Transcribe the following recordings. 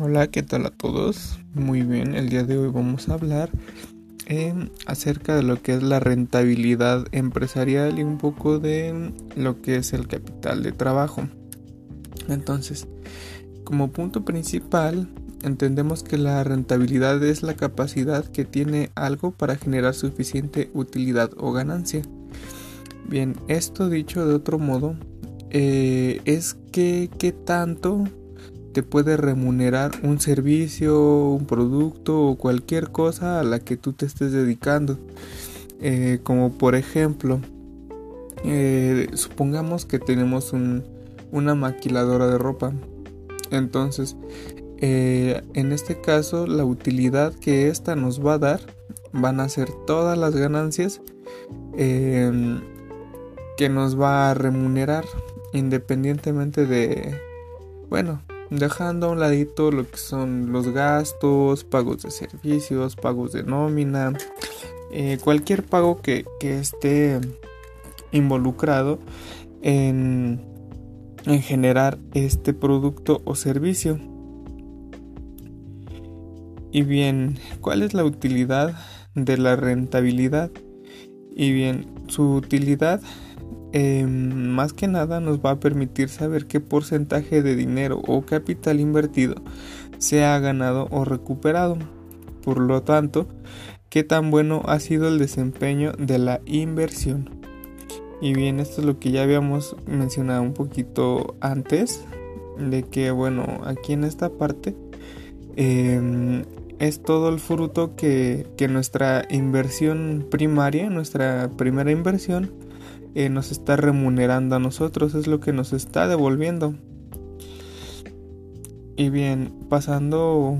Hola, ¿qué tal a todos? Muy bien, el día de hoy vamos a hablar eh, acerca de lo que es la rentabilidad empresarial y un poco de lo que es el capital de trabajo. Entonces, como punto principal, entendemos que la rentabilidad es la capacidad que tiene algo para generar suficiente utilidad o ganancia. Bien, esto dicho de otro modo, eh, es que qué tanto puede remunerar un servicio, un producto o cualquier cosa a la que tú te estés dedicando. Eh, como por ejemplo, eh, supongamos que tenemos una maquiladora de ropa. Entonces, eh, en este caso, la utilidad que esta nos va a dar van a ser todas las ganancias que nos va a remunerar independientemente de, bueno, dejando a un ladito lo que son los gastos, pagos de servicios, pagos de nómina, eh, cualquier pago que, esté involucrado en, en generar este producto o servicio. Y bien, ¿cuál es la utilidad de la rentabilidad? Y bien, su utilidad Em, más que nada nos va a permitir saber qué porcentaje de dinero o capital invertido se ha ganado o recuperado. Por lo tanto, qué tan bueno ha sido el desempeño de la inversión. Y bien, esto es lo que ya habíamos mencionado un poquito antes, de que bueno, aquí en esta parte em, es todo el fruto que, que nuestra inversión primaria, nuestra primera inversión, eh, nos está remunerando a nosotros, es lo que nos está devolviendo. Y bien, pasando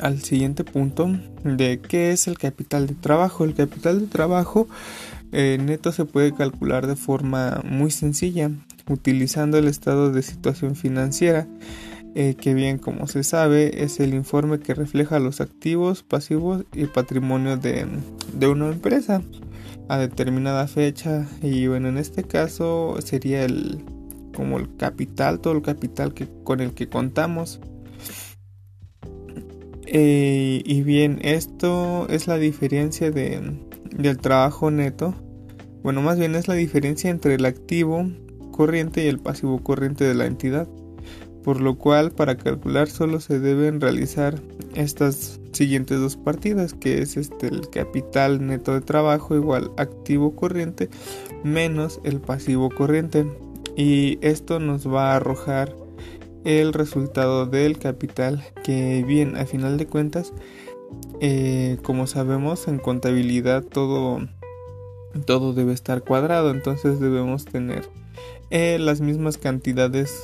al siguiente punto de qué es el capital de trabajo. El capital de trabajo eh, neto se puede calcular de forma muy sencilla, utilizando el estado de situación financiera, eh, que bien como se sabe es el informe que refleja los activos, pasivos y patrimonio de, de una empresa a determinada fecha y bueno en este caso sería el como el capital todo el capital que con el que contamos. Eh, y bien esto es la diferencia de, del trabajo neto. Bueno más bien es la diferencia entre el activo corriente y el pasivo corriente de la entidad por lo cual para calcular solo se deben realizar estas siguientes dos partidas que es este el capital neto de trabajo igual activo corriente menos el pasivo corriente. Y esto nos va a arrojar el resultado del capital que bien a final de cuentas eh, como sabemos en contabilidad todo todo debe estar cuadrado entonces debemos tener eh, las mismas cantidades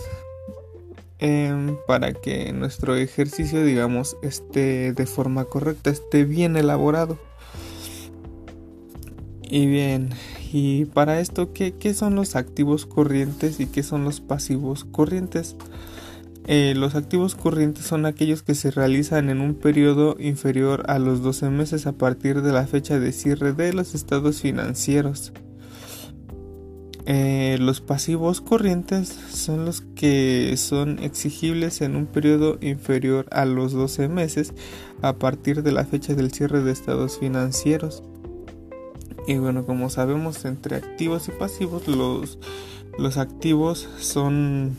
Em, para que nuestro ejercicio, digamos, esté de forma correcta, esté bien elaborado. Y bien, y para esto, ¿qué, son los activos corrientes y qué son los pasivos corrientes? Eh, los activos corrientes son aquellos que se realizan en un periodo inferior a los 12 meses a partir de la fecha de cierre de los estados financieros. Eh, los pasivos corrientes son los que son exigibles en un periodo inferior a los 12 meses a partir de la fecha del cierre de estados financieros. Y bueno, como sabemos, entre activos y pasivos, los, los activos son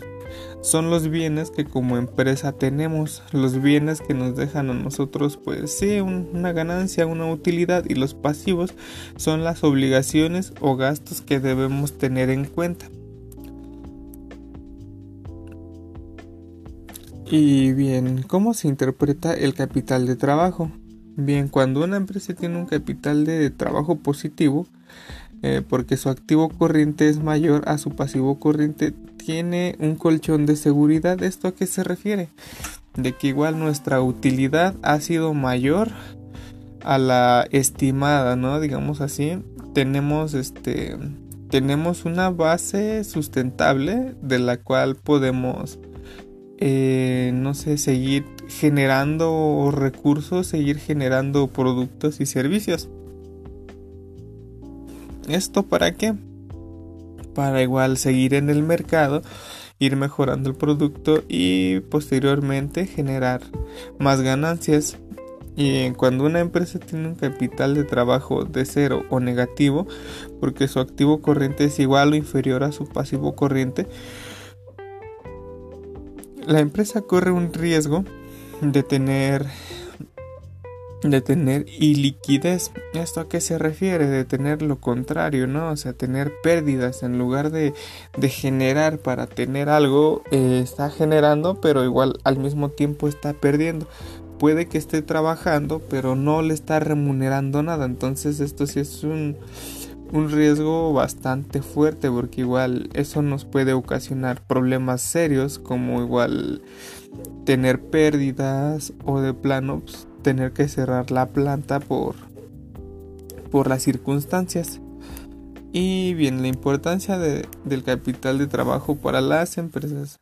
son los bienes que como empresa tenemos, los bienes que nos dejan a nosotros pues sí una ganancia, una utilidad y los pasivos son las obligaciones o gastos que debemos tener en cuenta. Y bien, ¿cómo se interpreta el capital de trabajo? Bien, cuando una empresa tiene un capital de trabajo positivo, eh, porque su activo corriente es mayor a su pasivo corriente, tiene un colchón de seguridad. ¿Esto a qué se refiere? De que igual nuestra utilidad ha sido mayor a la estimada, ¿no? Digamos así. Tenemos este tenemos una base sustentable de la cual podemos eh, no sé seguir generando recursos seguir generando productos y servicios esto para qué para igual seguir en el mercado ir mejorando el producto y posteriormente generar más ganancias. Y cuando una empresa tiene un capital de trabajo de cero o negativo, porque su activo corriente es igual o inferior a su pasivo corriente, la empresa corre un riesgo de tener de tener iliquidez. ¿Esto a qué se refiere? De tener lo contrario, ¿no? O sea, tener pérdidas en lugar de, de generar para tener algo, eh, está generando, pero igual al mismo tiempo está perdiendo. Puede que esté trabajando, pero no le está remunerando nada. Entonces esto sí es un, un riesgo bastante fuerte porque igual eso nos puede ocasionar problemas serios como igual tener pérdidas o de plano pues, tener que cerrar la planta por, por las circunstancias. Y bien, la importancia del capital de trabajo para las empresas.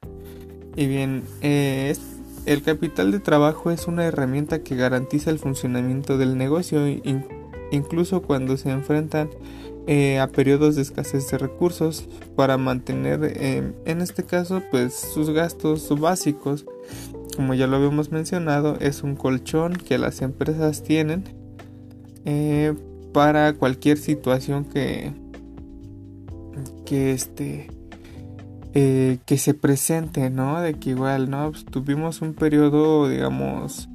Y bien, eh, el capital de trabajo es una herramienta que garantiza el funcionamiento del negocio, incluso cuando se enfrentan eh, a periodos de escasez de recursos para mantener, eh, en este caso, pues sus gastos básicos como ya lo habíamos mencionado, es un colchón que las empresas tienen eh, para cualquier situación que, que este eh, que se presente, ¿no? De que igual, ¿no? Pues tuvimos un periodo, digamos,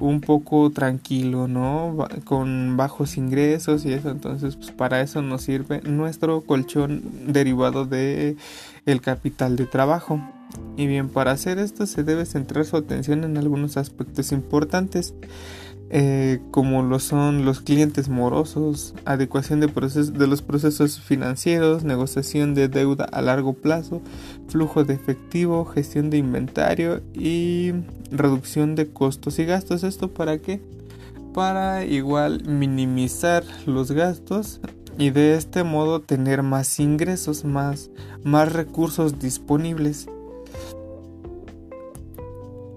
un poco tranquilo, ¿no? Con bajos ingresos y eso, entonces, pues para eso nos sirve nuestro colchón derivado de el capital de trabajo. Y bien, para hacer esto se debe centrar su atención en algunos aspectos importantes, eh, como lo son los clientes morosos, adecuación de, de los procesos financieros, negociación de deuda a largo plazo, flujo de efectivo, gestión de inventario y reducción de costos y gastos. ¿Esto para qué? Para igual minimizar los gastos y de este modo tener más ingresos, más, más recursos disponibles.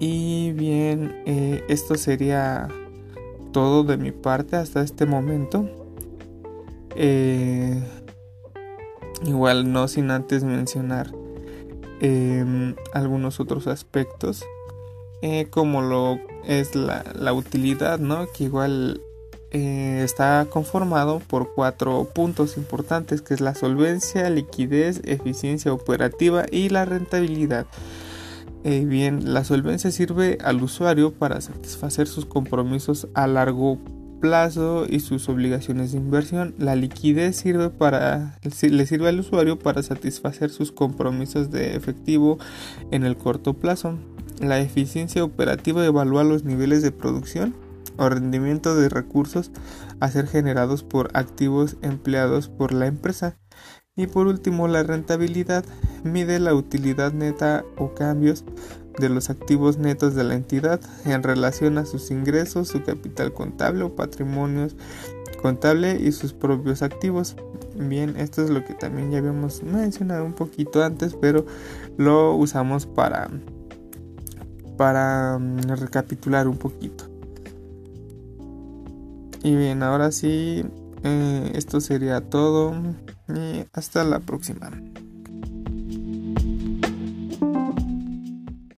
Y bien, eh, esto sería todo de mi parte hasta este momento. Eh, igual no sin antes mencionar em, algunos otros aspectos. Eh, como lo es la, la, utilidad, ¿no? Que igual está conformado por cuatro puntos importantes, que es la solvencia, liquidez, eficiencia operativa y la rentabilidad. Eh, bien, la solvencia sirve al usuario para satisfacer sus compromisos a largo plazo y sus obligaciones de inversión. La liquidez sirve para, le sirve al usuario para satisfacer sus compromisos de efectivo en el corto plazo. La eficiencia operativa evalúa los niveles de producción o rendimiento de recursos a ser generados por activos empleados por la empresa. Y por último, la rentabilidad mide la utilidad neta o cambios de los activos netos de la entidad en relación a sus ingresos, su capital contable o patrimonios contable y sus propios activos. Bien, esto es lo que también ya habíamos mencionado un poquito antes, pero lo usamos para para mm, recapitular un poquito. Y bien, ahora sí, eh, esto sería todo y hasta la próxima.